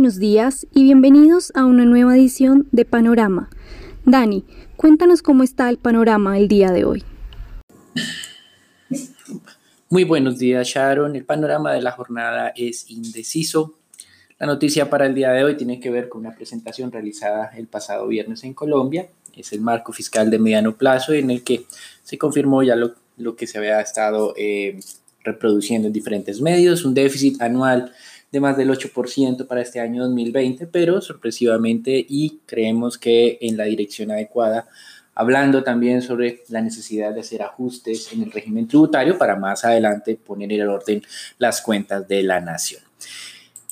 buenos días y bienvenidos a una nueva edición de Panorama. Dani, cuéntanos cómo está el panorama el día de hoy. Muy buenos días, Sharon. El panorama de la jornada es indeciso. La noticia para el día de hoy tiene que ver con una presentación realizada el pasado viernes en Colombia. Es el marco fiscal de mediano plazo en el que se confirmó ya lo, que se había estado eh, reproduciendo en diferentes medios, un déficit anual de más del 8% para este año 2020, pero sorpresivamente y creemos que en la dirección adecuada, hablando también sobre la necesidad de hacer ajustes en el régimen tributario para más adelante poner en orden las cuentas de la nación.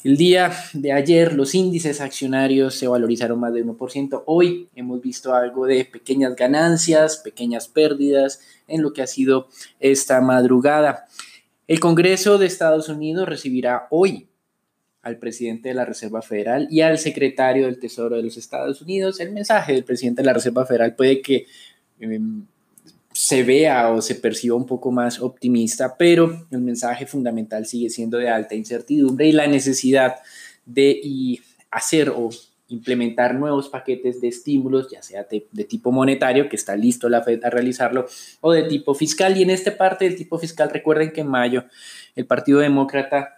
El día de ayer los índices accionarios se valorizaron más de 1%. Hoy hemos visto algo de pequeñas ganancias, pequeñas pérdidas en lo que ha sido esta madrugada. El Congreso de Estados Unidos recibirá hoy al presidente de la Reserva Federal y al secretario del Tesoro de los Estados Unidos. El mensaje del presidente de la Reserva Federal puede que em, se vea o se perciba un poco más optimista, pero el mensaje fundamental sigue siendo de alta incertidumbre y la necesidad de hacer o implementar nuevos paquetes de estímulos, ya sea de, tipo monetario, que está listo la Fed a realizarlo, o de tipo fiscal. Y en esta parte del tipo fiscal, recuerden que en mayo el Partido Demócrata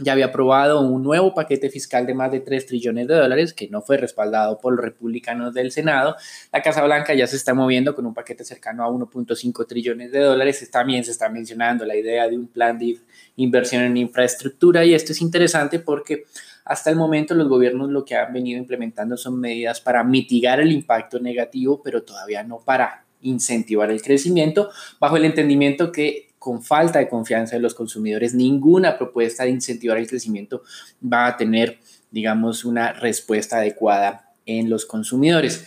ya había aprobado un nuevo paquete fiscal de más de 3 trillones de dólares que no fue respaldado por los republicanos del Senado. La Casa Blanca ya se está moviendo con un paquete cercano a 1.5 trillones de dólares. También se está mencionando la idea de un plan de inversión en infraestructura y esto es interesante porque hasta el momento los gobiernos lo que han venido implementando son medidas para mitigar el impacto negativo, pero todavía no para incentivar el crecimiento, bajo el entendimiento que con falta de confianza de los consumidores, ninguna propuesta de incentivar el crecimiento va a tener, digamos, una respuesta adecuada en los consumidores.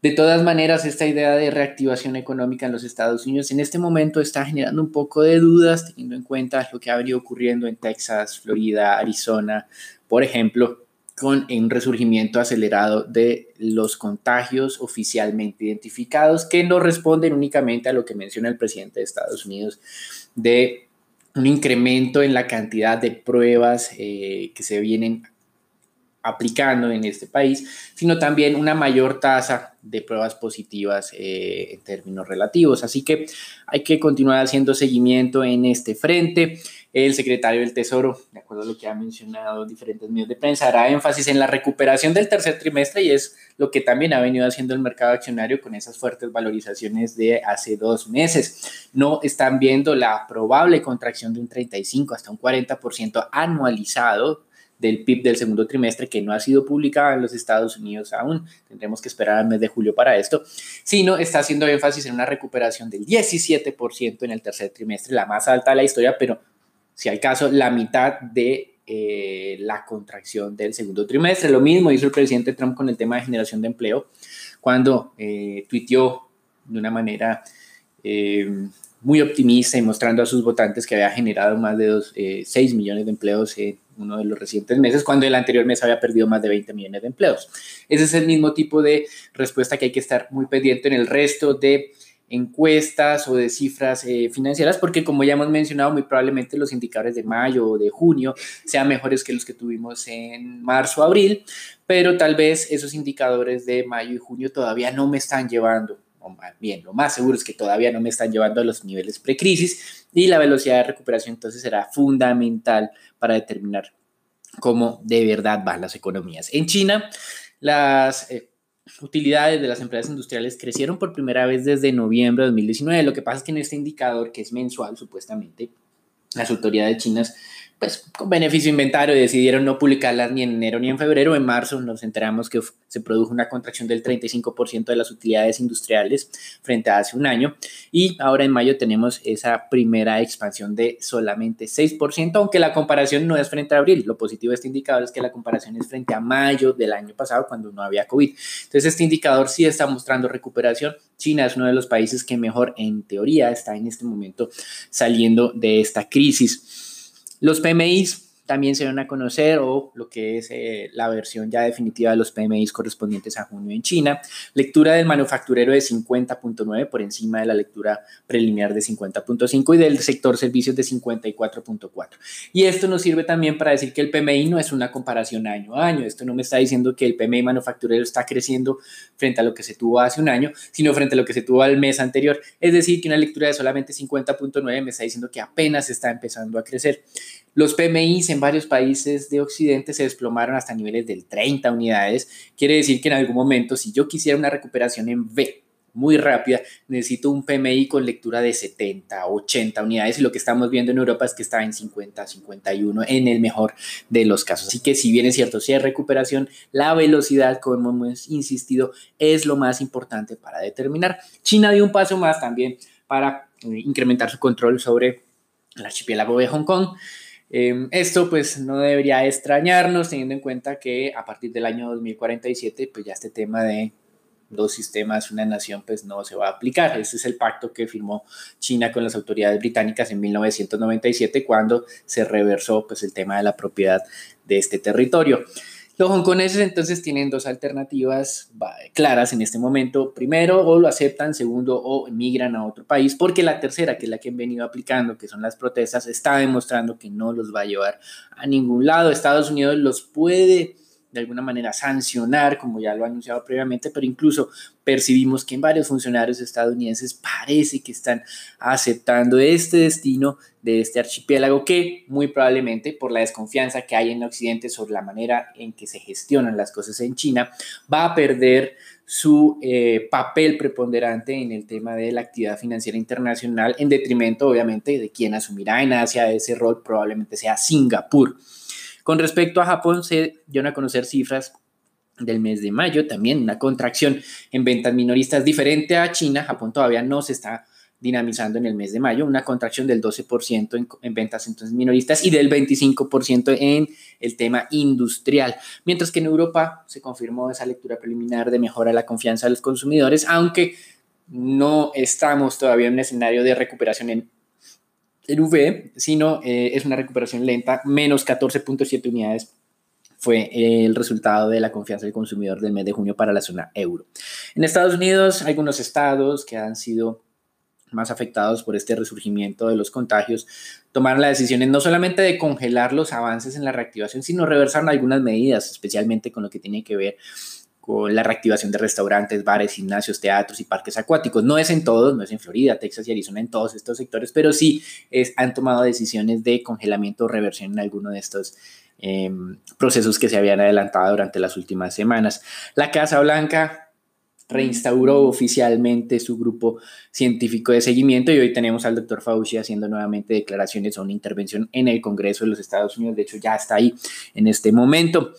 De todas maneras, esta idea de reactivación económica en los Estados Unidos en este momento está generando un poco de dudas, teniendo en cuenta lo que ha venido ocurriendo en Texas, Florida, Arizona, por ejemplo, con un resurgimiento acelerado de los contagios oficialmente identificados, que no responden únicamente a lo que menciona el presidente de Estados Unidos de un incremento en la cantidad de pruebas eh, que se vienen aplicando en este país, sino también una mayor tasa de pruebas positivas eh, en términos relativos. Así que hay que continuar haciendo seguimiento en este frente. El secretario del Tesoro, de acuerdo a lo que ha mencionado diferentes medios de prensa, hará énfasis en la recuperación del tercer trimestre y es lo que también ha venido haciendo el mercado accionario con esas fuertes valorizaciones de hace dos meses. No están viendo la probable contracción de un 35 hasta un 40% anualizado del PIB del segundo trimestre que no ha sido publicada en los Estados Unidos aún. Tendremos que esperar al mes de julio para esto, sino está haciendo énfasis en una recuperación del 17% en el tercer trimestre, la más alta de la historia, pero si al caso, la mitad de eh, la contracción del segundo trimestre. Lo mismo hizo el presidente Trump con el tema de generación de empleo, cuando eh, de una manera eh, muy optimista y mostrando a sus votantes que había generado más de 6 eh, millones de empleos en uno de los recientes meses, cuando el anterior mes había perdido más de 20 millones de empleos. Ese es el mismo tipo de respuesta que hay que estar muy pendiente en el resto de encuestas o de cifras eh, financieras, porque como ya hemos mencionado, muy probablemente los indicadores de mayo o de junio sean mejores que los que tuvimos en marzo, abril, pero tal vez esos indicadores de mayo y junio todavía no me están llevando o bien, lo más seguro es que todavía no me están llevando a los niveles precrisis y la velocidad de recuperación entonces será fundamental para determinar cómo de verdad van las economías. En China, las eh, utilidades de las empresas industriales crecieron por primera vez desde noviembre de 2019. Lo que pasa es que en este indicador, que es mensual supuestamente, las autoridades chinas pues con beneficio inventario decidieron no publicarlas ni en enero ni en febrero. En marzo nos enteramos que se produjo una contracción del 35% de las utilidades industriales frente a hace un año. Y ahora en mayo tenemos esa primera expansión de solamente 6%, aunque la comparación no es frente a abril. Lo positivo de este indicador es que la comparación es frente a mayo del año pasado cuando no había COVID. Entonces este indicador sí está mostrando recuperación. China es uno de los países que mejor en teoría está en este momento saliendo de esta crisis. Los PMIs también se van a conocer o lo que es eh, la versión ya definitiva de los PMIs correspondientes a junio en China. Lectura del manufacturero de 50.9 por encima de la lectura preliminar de 50.5 y del sector servicios de 54.4. Y esto nos sirve también para decir que el PMI no es una comparación año a año. Esto no me está diciendo que el PMI manufacturero está creciendo frente a lo que se tuvo hace un año, sino frente a lo que se tuvo al mes anterior. Es decir, que una lectura de solamente 50.9 me está diciendo que apenas está empezando a crecer. Los PMIs en varios países de Occidente se desplomaron hasta niveles del 30 unidades. Quiere decir que en algún momento, si yo quisiera una recuperación en V muy rápida, necesito un PMI con lectura de 70, 80 unidades y lo que estamos viendo en Europa es que está en 50, 51 en el mejor de los casos. Así que si bien es cierto, si hay recuperación, la velocidad, como hemos insistido, es lo más importante para determinar. China dio un paso más también para eh, incrementar su control sobre el archipiélago de Hong Kong. Em, esto pues no debería extrañarnos teniendo en cuenta que a partir del año 2047 pues ya este tema de dos sistemas, una nación, pues no se va a aplicar. Ese es el pacto que firmó China con las autoridades británicas en 1997 cuando se reversó pues el tema de la propiedad de este territorio. Los hongkoneses entonces tienen dos alternativas claras en este momento. Primero, o lo aceptan, segundo, o emigran a otro país, porque la tercera, que es la que han venido aplicando, que son las protestas, está demostrando que no los va a llevar a ningún lado. Estados Unidos los puede de alguna manera sancionar, como ya lo ha anunciado previamente, pero incluso percibimos que en varios funcionarios estadounidenses parece que están aceptando este destino de este archipiélago que muy probablemente por la desconfianza que hay en Occidente sobre la manera en que se gestionan las cosas en China, va a perder su eh, papel preponderante en el tema de la actividad financiera internacional en detrimento obviamente de quien asumirá en Asia ese rol probablemente sea Singapur. Con respecto a Japón, se dieron a conocer cifras del mes de mayo, también una contracción en ventas minoristas diferente a China. Japón todavía no se está dinamizando en el mes de mayo, una contracción del 12% en, ventas entonces minoristas y del 25% en el tema industrial, mientras que en Europa se confirmó esa lectura preliminar de mejora de la confianza de los consumidores, aunque no estamos todavía en un escenario de recuperación en el V, sino eh, es una recuperación lenta, menos 14.7 unidades fue el resultado de la confianza del consumidor del mes de junio para la zona euro. En Estados Unidos, algunos estados que han sido más afectados por este resurgimiento de los contagios tomaron la decisión no solamente de congelar los avances en la reactivación, sino reversar algunas medidas, especialmente con lo que tiene que ver con la reactivación de restaurantes, bares, gimnasios, teatros y parques acuáticos. No es en todos, no es en Florida, Texas y Arizona, en todos estos sectores, pero sí es, han tomado decisiones de congelamiento o reversión en alguno de estos em, procesos que se habían adelantado durante las últimas semanas. La Casa Blanca reinstauró oficialmente su grupo científico de seguimiento y hoy tenemos al doctor Fauci haciendo nuevamente declaraciones o una intervención en el Congreso de los Estados Unidos. De hecho, ya está ahí en este momento.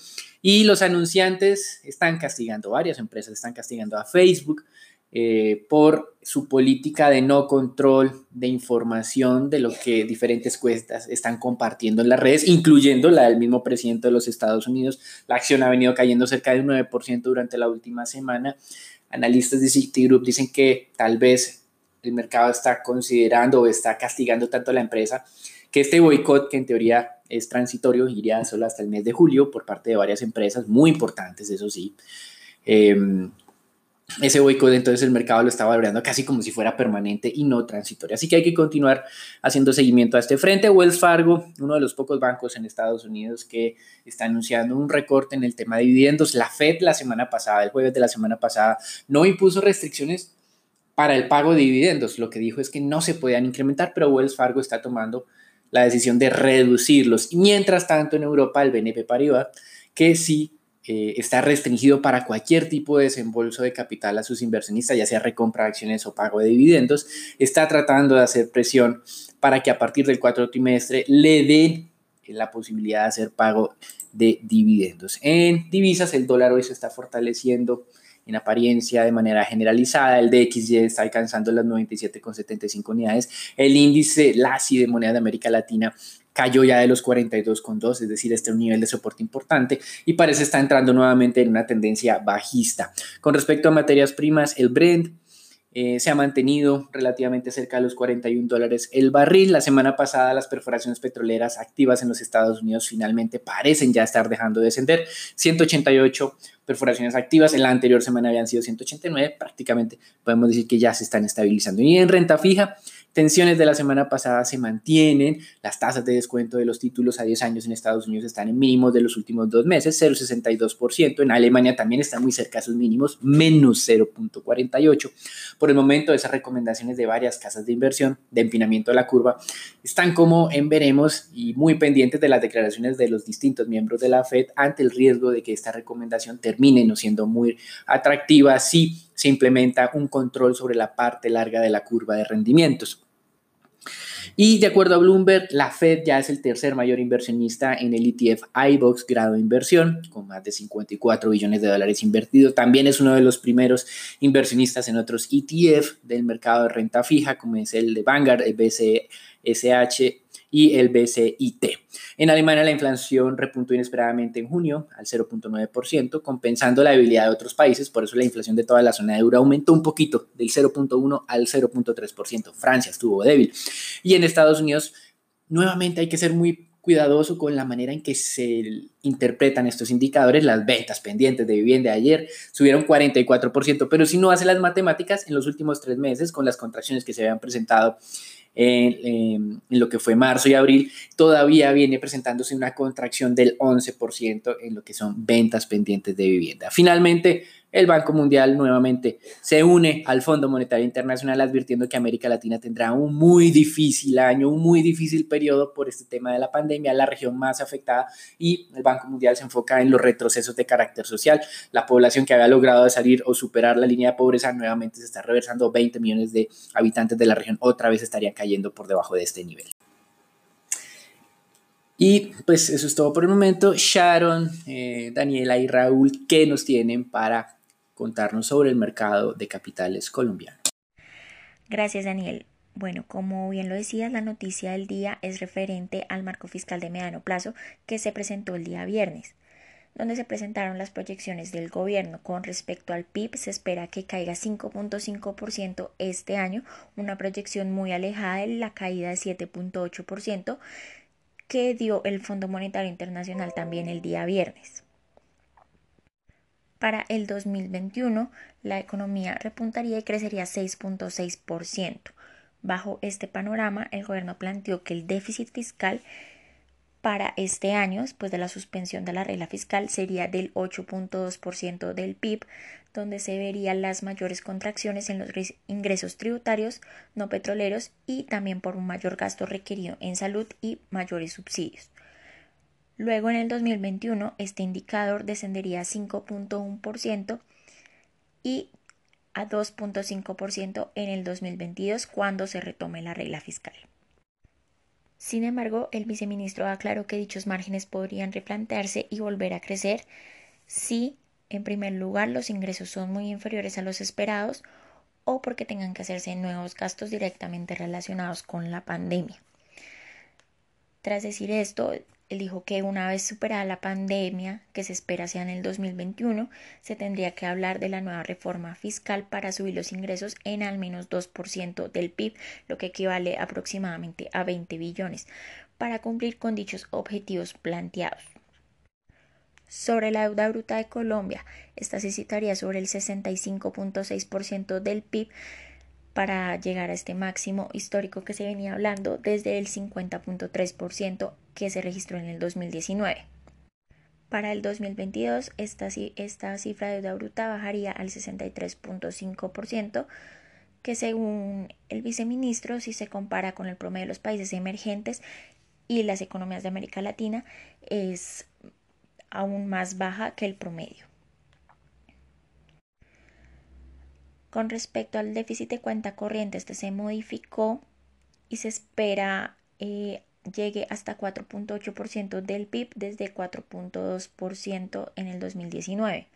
Y los anunciantes están castigando, varias empresas están castigando a Facebook eh, por su política de no control de información de lo que diferentes cuestas están compartiendo en las redes, incluyendo la del mismo presidente de los Estados Unidos. La acción ha venido cayendo cerca de un 9% durante la última semana. Analistas de Citigroup dicen que tal vez el mercado está considerando o está castigando tanto a la empresa que este boicot, que en teoría es transitorio, iría solo hasta el mes de julio por parte de varias empresas muy importantes, eso sí. Em, ese boicot entonces el mercado lo está valorando casi como si fuera permanente y no transitorio. Así que hay que continuar haciendo seguimiento a este frente. Wells Fargo, uno de los pocos bancos en Estados Unidos que está anunciando un recorte en el tema de dividendos. La Fed la semana pasada, el jueves de la semana pasada, no impuso restricciones para el pago de dividendos. Lo que dijo es que no se podían incrementar, pero Wells Fargo está tomando la decisión de reducirlos. Mientras tanto, en Europa, el BNP Paribas, que sí eh, está restringido para cualquier tipo de desembolso de capital a sus inversionistas, ya sea recompra de acciones o pago de dividendos, está tratando de hacer presión para que a partir del cuarto trimestre le den la posibilidad de hacer pago de dividendos. En divisas, el dólar hoy se está fortaleciendo en apariencia de manera generalizada. El DXY está alcanzando las 97,75 unidades. El índice LASI de moneda de América Latina cayó ya de los 42,2, es decir, este es un nivel de soporte importante y parece estar entrando nuevamente en una tendencia bajista. Con respecto a materias primas, el Brent eh, se ha mantenido relativamente cerca de los 41 dólares el barril. La semana pasada las perforaciones petroleras activas en los Estados Unidos finalmente parecen ya estar dejando de descender. 188 perforaciones activas, en la anterior semana habían sido 189, prácticamente podemos decir que ya se están estabilizando. Y en renta fija, tensiones de la semana pasada se mantienen, las tasas de descuento de los títulos a 10 años en Estados Unidos están en mínimos de los últimos dos meses, 0,62%, en Alemania también están muy cerca de sus mínimos, menos 0,48%. Por el momento, esas recomendaciones de varias casas de inversión de empinamiento de la curva están como en veremos y muy pendientes de las declaraciones de los distintos miembros de la Fed ante el riesgo de que esta recomendación termine no siendo muy atractiva si se implementa un control sobre la parte larga de la curva de rendimientos. Y de acuerdo a Bloomberg, la Fed ya es el tercer mayor inversionista en el ETF iBox grado de inversión, con más de 54 billones de dólares invertidos. También es uno de los primeros inversionistas en otros ETF del mercado de renta fija, como es el de Vanguard, el BCSH y el BCIT. En Alemania la inflación repuntó inesperadamente en junio al 0.9%, compensando la debilidad de otros países, por eso la inflación de toda la zona de euro aumentó un poquito, del 0.1 al 0.3%. Francia estuvo débil. Y en Estados Unidos, nuevamente hay que ser muy cuidadoso con la manera en que se interpretan estos indicadores. Las ventas pendientes de vivienda ayer subieron 44%, pero si no hace las matemáticas, en los últimos tres meses, con las contracciones que se habían presentado en, lo que fue marzo y abril, todavía viene presentándose una contracción del 11% en lo que son ventas pendientes de vivienda. Finalmente, el Banco Mundial nuevamente se une al Fondo Monetario Internacional advirtiendo que América Latina tendrá un muy difícil año, un muy difícil periodo por este tema de la pandemia, la región más afectada y el Banco Mundial se enfoca en los retrocesos de carácter social. La población que había logrado salir o superar la línea de pobreza nuevamente se está reversando, 20 millones de habitantes de la región otra vez estarían cayendo por debajo de este nivel. Y pues eso es todo por el momento. Sharon, eh, Daniela y Raúl, ¿qué nos tienen para contarnos sobre el mercado de capitales colombiano. Gracias, Daniel. Bueno, como bien lo decías, la noticia del día es referente al marco fiscal de mediano plazo que se presentó el día viernes, donde se presentaron las proyecciones del gobierno. Con respecto al PIB, se espera que caiga 5.5% este año, una proyección muy alejada de la caída de 7.8% que dio el Fondo Monetario Internacional también el día viernes. Para el 2021, la economía repuntaría y crecería 6.6%. Bajo este panorama, el gobierno planteó que el déficit fiscal para este año, después de la suspensión de la regla fiscal, sería del 8.2% del PIB, donde se verían las mayores contracciones en los ingresos tributarios no petroleros y también por un mayor gasto requerido en salud y mayores subsidios. Luego en el 2021 este indicador descendería a 5.1% y a 2.5% en el 2022 cuando se retome la regla fiscal. Sin embargo, el viceministro aclaró que dichos márgenes podrían replantearse y volver a crecer si, en primer lugar, los ingresos son muy inferiores a los esperados o porque tengan que hacerse nuevos gastos directamente relacionados con la pandemia. Tras decir esto, él dijo que una vez superada la pandemia, que se espera sea en el 2021, se tendría que hablar de la nueva reforma fiscal para subir los ingresos en al menos 2% del PIB, lo que equivale aproximadamente a 20 billones, para cumplir con dichos objetivos planteados. Sobre la deuda bruta de Colombia, esta se citaría sobre el 65.6% del PIB, para llegar a este máximo histórico que se venía hablando desde el 50.3% que se registró en el 2019. Para el 2022, esta, esta cifra de deuda bruta bajaría al 63.5%, que según el viceministro, si se compara con el promedio de los países emergentes y las economías de América Latina, es aún más baja que el promedio. Con respecto al déficit de cuenta corriente, este se modificó y se espera eh, llegue hasta 4.8% del PIB desde 4.2% en el 2019.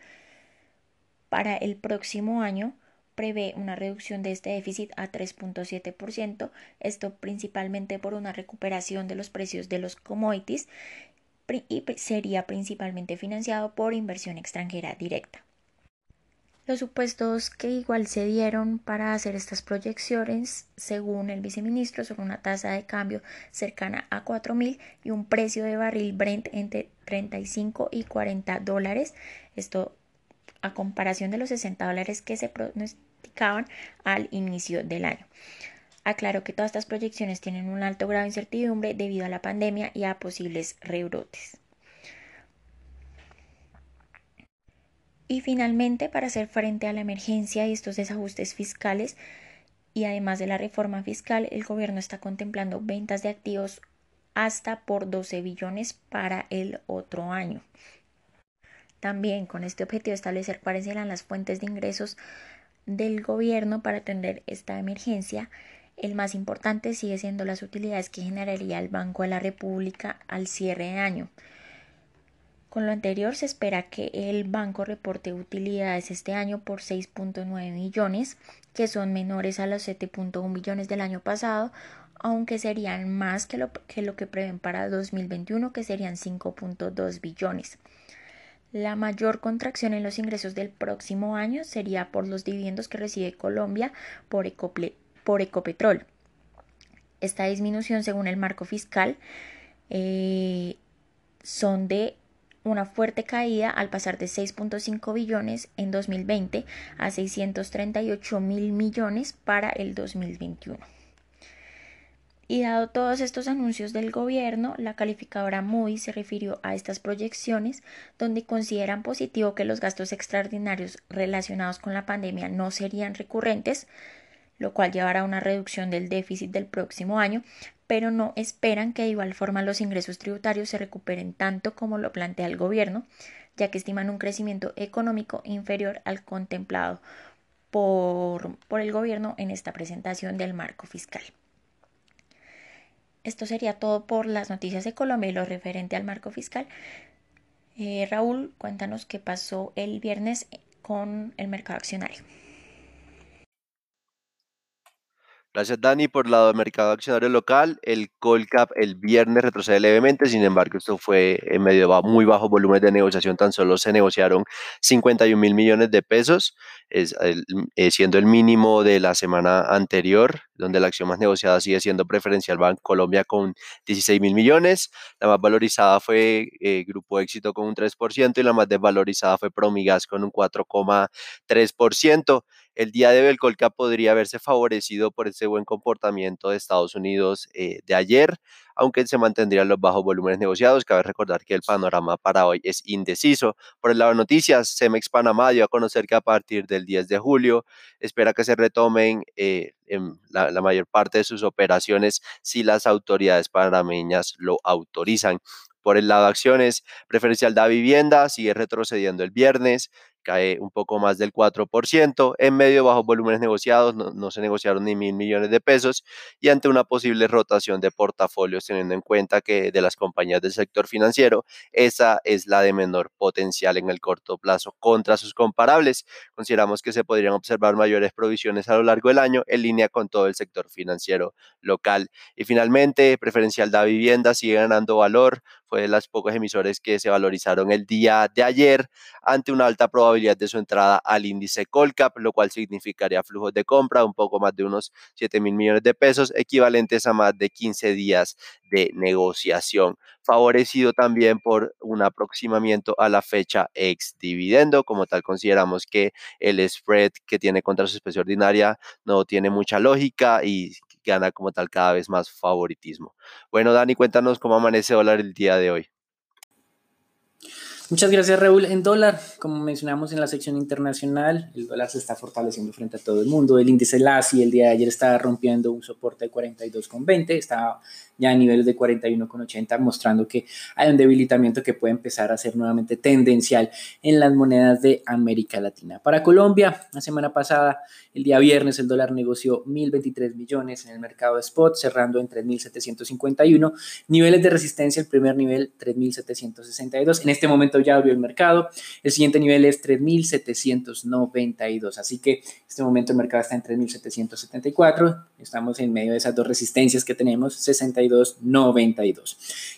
Para el próximo año prevé una reducción de este déficit a 3.7%, esto principalmente por una recuperación de los precios de los commodities y sería principalmente financiado por inversión extranjera directa. Los supuestos que igual se dieron para hacer estas proyecciones, según el viceministro, son una tasa de cambio cercana a 4.000 y un precio de barril Brent entre 35 y 40 dólares. Esto a comparación de los 60 dólares que se pronosticaban al inicio del año. Aclaro que todas estas proyecciones tienen un alto grado de incertidumbre debido a la pandemia y a posibles rebrotes. Y finalmente, para hacer frente a la emergencia y estos desajustes fiscales y además de la reforma fiscal, el gobierno está contemplando ventas de activos hasta por 12 billones para el otro año. También con este objetivo de establecer cuáles serán las fuentes de ingresos del gobierno para atender esta emergencia. El más importante sigue siendo las utilidades que generaría el Banco de la República al cierre de año. Con lo anterior, se espera que el banco reporte utilidades este año por 6.9 millones, que son menores a los 7.1 millones del año pasado, aunque serían más que lo, que prevén para 2021, que serían 5.2 billones. La mayor contracción en los ingresos del próximo año sería por los dividendos que recibe Colombia por, por Ecopetrol. Esta disminución, según el marco fiscal, eh, son de una fuerte caída al pasar de 6.5 billones en 2020 a 638 mil millones para el 2021. Y dado todos estos anuncios del gobierno, la calificadora Moody se refirió a estas proyecciones donde consideran positivo que los gastos extraordinarios relacionados con la pandemia no serían recurrentes, lo cual llevará a una reducción del déficit del próximo año, pero no esperan que de igual forma los ingresos tributarios se recuperen tanto como lo plantea el gobierno, ya que estiman un crecimiento económico inferior al contemplado por, por el gobierno en esta presentación del marco fiscal. Esto sería todo por las noticias de Colombia y lo referente al marco fiscal. Eh, Raúl, cuéntanos qué pasó el viernes con el mercado accionario. Gracias Dani por el lado del mercado accionario local. El Colcap el viernes retrocede levemente, sin embargo esto fue en medio de muy bajo volumen de negociación, tan solo se negociaron 51 mil millones de pesos, es eh, siendo el mínimo de la semana anterior, donde la acción más negociada sigue siendo preferencial Banco Colombia con 16 mil millones, la más valorizada fue eh, Grupo Éxito con un 3% y la más desvalorizada fue Promigas con un 4,3% el día de hoy el podría haberse favorecido por ese buen comportamiento de Estados Unidos eh, de ayer, aunque se mantendrían los bajos volúmenes negociados. Cabe recordar que el panorama para hoy es indeciso. Por el lado de noticias, Cemex Panamá dio a conocer que a partir del 10 de julio espera que se retomen eh, en la, la mayor parte de sus operaciones si las autoridades panameñas lo autorizan. Por el lado de acciones, preferencial da vivienda sigue retrocediendo el viernes, cae un poco más del 4%, en medio bajos volúmenes negociados, no, se negociaron ni mil millones de pesos y ante una posible rotación de portafolios, teniendo en cuenta que de las compañías del sector financiero, esa es la de menor potencial en el corto plazo contra sus comparables. Consideramos que se podrían observar mayores provisiones a lo largo del año en línea con todo el sector financiero local. Y finalmente, preferencial da vivienda sigue ganando valor, fue de las pocos emisores que se valorizaron el día de ayer ante una alta probabilidad de su entrada al índice Colcap, lo cual significaría flujos de compra un poco más de unos 7 mil millones de pesos, equivalentes a más de 15 días de negociación, favorecido también por un aproximamiento a la fecha ex dividendo. Como tal, consideramos que el spread que tiene contra su especie ordinaria no tiene mucha lógica y gana como tal cada vez más favoritismo. Bueno, Dani, cuéntanos cómo amanece dólar el día de hoy. Muchas gracias, Raúl. En dólar, como mencionamos en la sección internacional, el dólar se está fortaleciendo frente a todo el mundo. El índice LASI el día de ayer estaba rompiendo un soporte de 42,20, estaba ya a niveles de 41,80, mostrando que hay un debilitamiento que puede empezar a ser nuevamente tendencial en las monedas de América Latina. Para Colombia, la semana pasada, el día viernes, el dólar negoció 1.023 millones en el mercado de spot, cerrando en 3.751. Niveles de resistencia, el primer nivel 3.762. En este momento ya abrió el mercado. El siguiente nivel es 3.792. Así que en este momento el mercado está en 3.774. Estamos en medio de esas dos resistencias que tenemos, 62 92.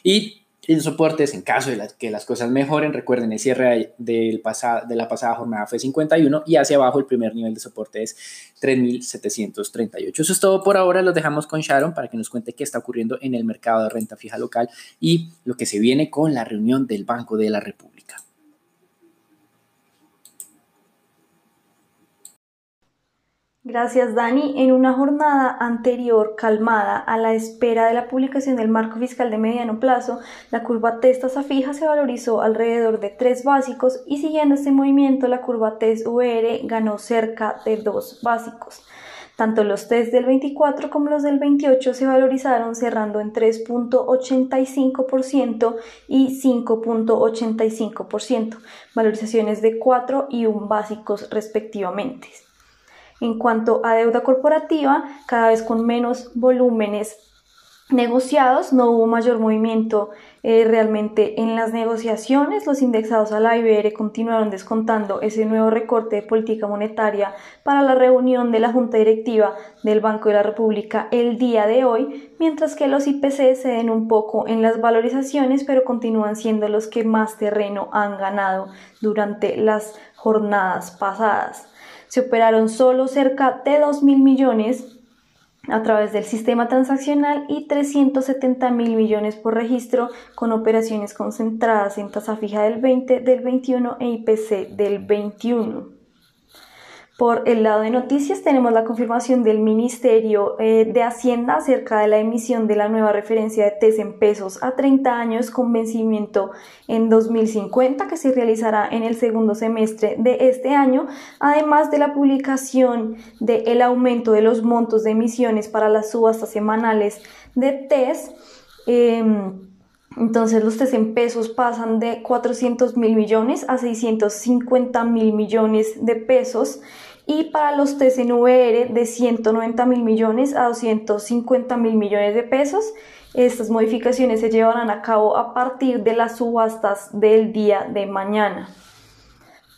Y soportes, en caso de que las cosas mejoren, recuerden, el cierre del de la pasada jornada fue 51 y hacia abajo el primer nivel de soporte es 3.738. Eso es todo por ahora, los dejamos con Sharon para que nos cuente qué está ocurriendo en el mercado de renta fija local y lo que se viene con la reunión del Banco de la República. Gracias, Dani. En una jornada anterior calmada a la espera de la publicación del marco fiscal de mediano plazo, la curva TES a fija se valorizó alrededor de 3 básicos y siguiendo este movimiento la curva TES VR ganó cerca de 2 básicos. Tanto los test del 24 como los del 28 se valorizaron cerrando en 3.85% y 5.85%, valorizaciones de 4 y 1 básicos respectivamente. En cuanto a deuda corporativa, cada vez con menos volúmenes negociados, no hubo mayor movimiento eh, realmente en las negociaciones. Los indexados a la IBR continuaron descontando ese nuevo recorte de política monetaria para la reunión de la Junta Directiva del Banco de la República el día de hoy, mientras que los IPC ceden un poco en las valorizaciones, pero continúan siendo los que más terreno han ganado durante las jornadas pasadas se operaron solo cerca de 2 mil millones a través del sistema transaccional y 370 mil millones por registro con operaciones concentradas en tasa fija del 20, del 21 e IPC del 21. Por el lado de noticias tenemos la confirmación del Ministerio eh, de Hacienda acerca de la emisión de la nueva referencia de TES en pesos a 30 años con vencimiento en 2050 que se realizará en el segundo semestre de este año, además de la publicación del aumento de los montos de emisiones para las subastas semanales de TES. Em, entonces los TES en pesos pasan de 400 mil millones a 650 mil millones de pesos y para los TCNVR de 190 mil millones a 250 mil millones de pesos. Estas modificaciones se llevarán a cabo a partir de las subastas del día de mañana.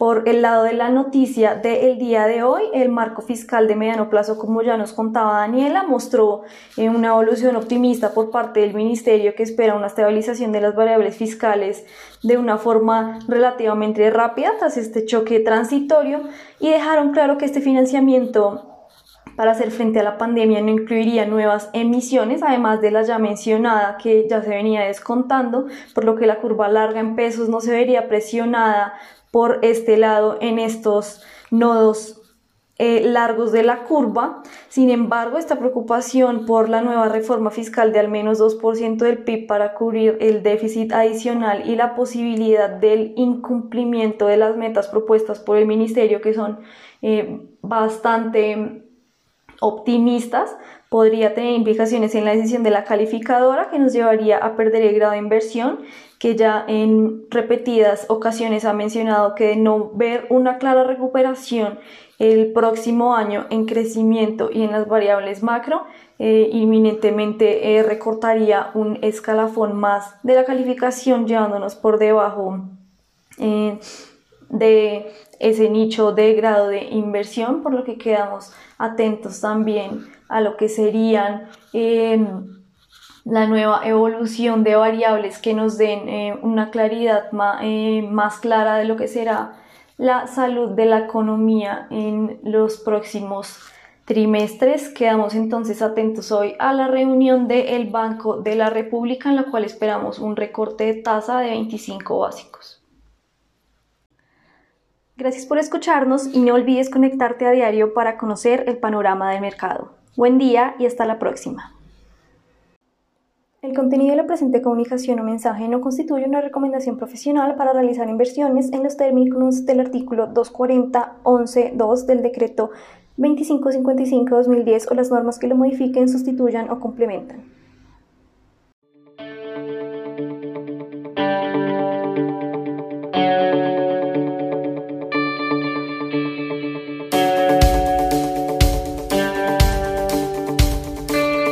Por el lado de la noticia del día de hoy, el marco fiscal de mediano plazo, como ya nos contaba Daniela, mostró eh, una evolución optimista por parte del Ministerio que espera una estabilización de las variables fiscales de una forma relativamente rápida tras este choque transitorio y dejaron claro que este financiamiento para hacer frente a la pandemia no incluiría nuevas emisiones, además de la ya mencionada que ya se venía descontando, por lo que la curva larga en pesos no se vería presionada por este lado en estos nodos eh, largos de la curva. Sin embargo, esta preocupación por la nueva reforma fiscal de al menos 2% del PIB para cubrir el déficit adicional y la posibilidad del incumplimiento de las metas propuestas por el Ministerio, que son eh, bastante optimistas, podría tener implicaciones en la decisión de la calificadora que nos llevaría a perder el grado de inversión que ya en repetidas ocasiones ha mencionado que de no ver una clara recuperación el próximo año en crecimiento y en las variables macro, eh, inminentemente eh, recortaría un escalafón más de la calificación llevándonos por debajo eh, de ese nicho de grado de inversión, por lo que quedamos atentos también a lo que serían la nueva evolución de variables que nos den eh, una claridad eh, más clara de lo que será la salud de la economía en los próximos trimestres. Quedamos entonces atentos hoy a la reunión del Banco de la República en la cual esperamos un recorte de tasa de 25 básicos. Gracias por escucharnos y no olvides conectarte a diario para conocer el panorama del mercado. Buen día y hasta la próxima. El contenido de la presente comunicación o mensaje no constituye una recomendación profesional para realizar inversiones en los términos del artículo 240.11.2 del decreto 2555-2010 o las normas que lo modifiquen, sustituyan o complementan.